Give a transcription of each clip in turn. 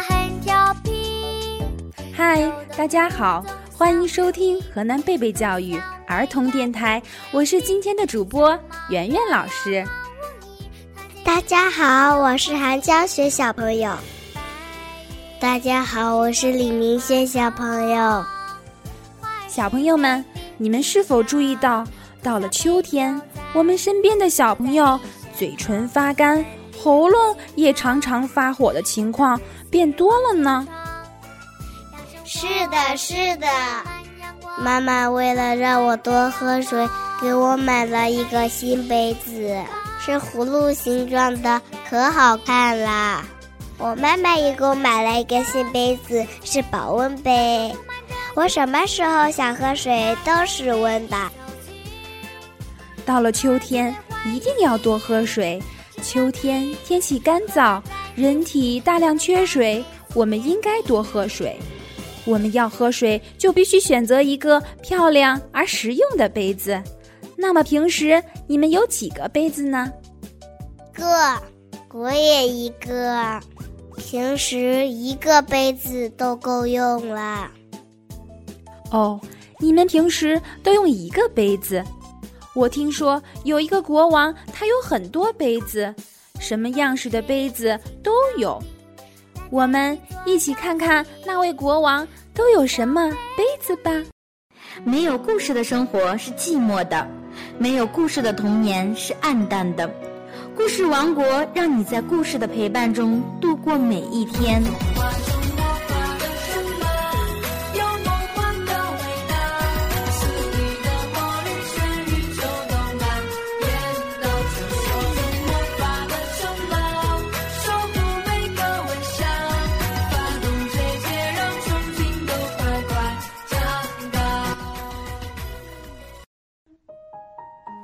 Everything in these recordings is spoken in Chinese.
很调皮。嗨，大家好，欢迎收听河南贝贝教育儿童电台，我是今天的主播圆圆老师。大家好，我是韩江雪小朋友。大家好，我是李明轩小朋友。小朋友们，你们是否注意到，到了秋天，我们身边的小朋友嘴唇发干，喉咙也常常发火的情况变多了呢？是的，是的。妈妈为了让我多喝水，给我买了一个新杯子，是葫芦形状的，可好看啦。我妈妈也给我买了一个新杯子，是保温杯。我什么时候想喝水都是温的。到了秋天，一定要多喝水。秋天天气干燥，人体大量缺水，我们应该多喝水。我们要喝水，就必须选择一个漂亮而实用的杯子。那么平时你们有几个杯子呢？个，我也一个。平时一个杯子都够用了。哦，你们平时都用一个杯子。我听说有一个国王，他有很多杯子，什么样式的杯子都有。我们一起看看那位国王都有什么杯子吧。没有故事的生活是寂寞的，没有故事的童年是暗淡的。故事王国让你在故事的陪伴中度过每一天。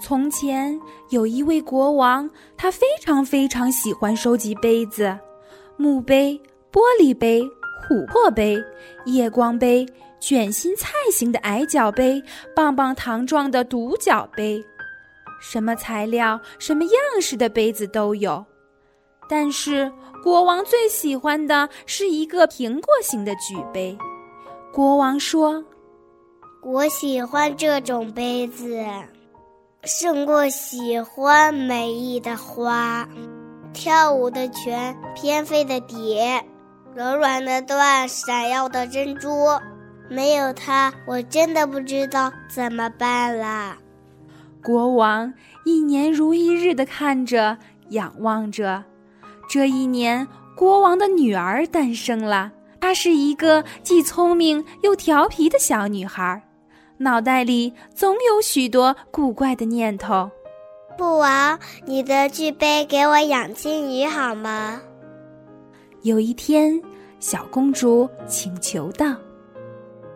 从前有一位国王，他非常非常喜欢收集杯子：墓碑、玻璃杯、琥珀杯、夜光杯、卷心菜形的矮脚杯、棒棒糖状的独角杯，什么材料、什么样式的杯子都有。但是国王最喜欢的是一个苹果形的举杯。国王说：“我喜欢这种杯子。”胜过喜欢美丽的花，跳舞的泉，翩飞的蝶，柔软的缎，闪耀的珍珠。没有它，我真的不知道怎么办啦。国王一年如一日的看着，仰望着。这一年，国王的女儿诞生了。她是一个既聪明又调皮的小女孩。脑袋里总有许多古怪的念头。布王，你的巨杯给我养金鱼好吗？有一天，小公主请求道：“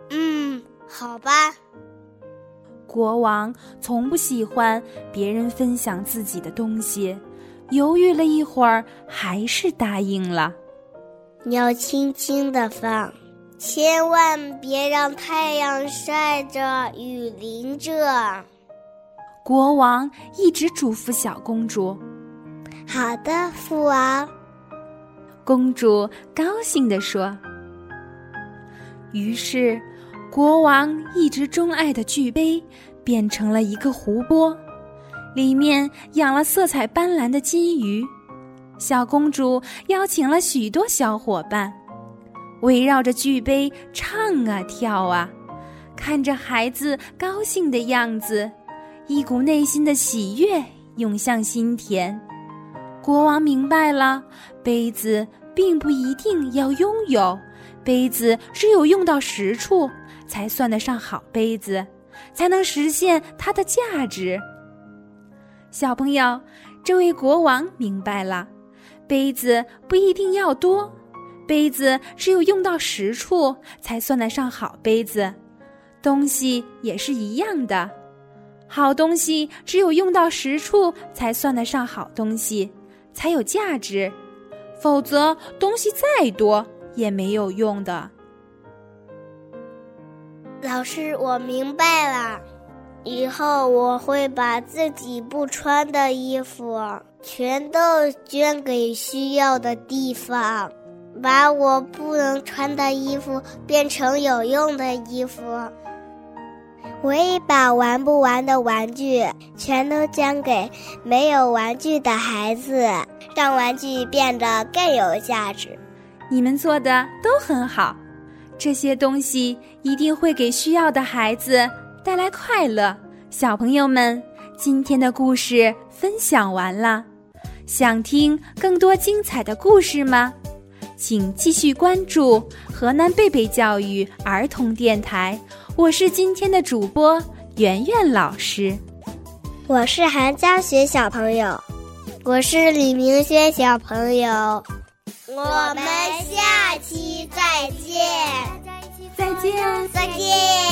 嗯，好吧。”国王从不喜欢别人分享自己的东西，犹豫了一会儿，还是答应了。你要轻轻的放。千万别让太阳晒着，雨淋着。国王一直嘱咐小公主：“好的，父王。”公主高兴地说。于是，国王一直钟爱的巨杯变成了一个湖泊，里面养了色彩斑斓的金鱼。小公主邀请了许多小伙伴。围绕着巨杯唱啊跳啊，看着孩子高兴的样子，一股内心的喜悦涌向心田。国王明白了，杯子并不一定要拥有，杯子只有用到实处，才算得上好杯子，才能实现它的价值。小朋友，这位国王明白了，杯子不一定要多。杯子只有用到实处，才算得上好杯子。东西也是一样的，好东西只有用到实处，才算得上好东西，才有价值。否则，东西再多也没有用的。老师，我明白了，以后我会把自己不穿的衣服全都捐给需要的地方。把我不能穿的衣服变成有用的衣服。我也把玩不完的玩具全都将给没有玩具的孩子，让玩具变得更有价值。你们做的都很好，这些东西一定会给需要的孩子带来快乐。小朋友们，今天的故事分享完了，想听更多精彩的故事吗？请继续关注河南贝贝教育儿童电台。我是今天的主播圆圆老师，我是韩佳雪小朋友，我是李明轩小朋友，我们下期再见，再见，再见。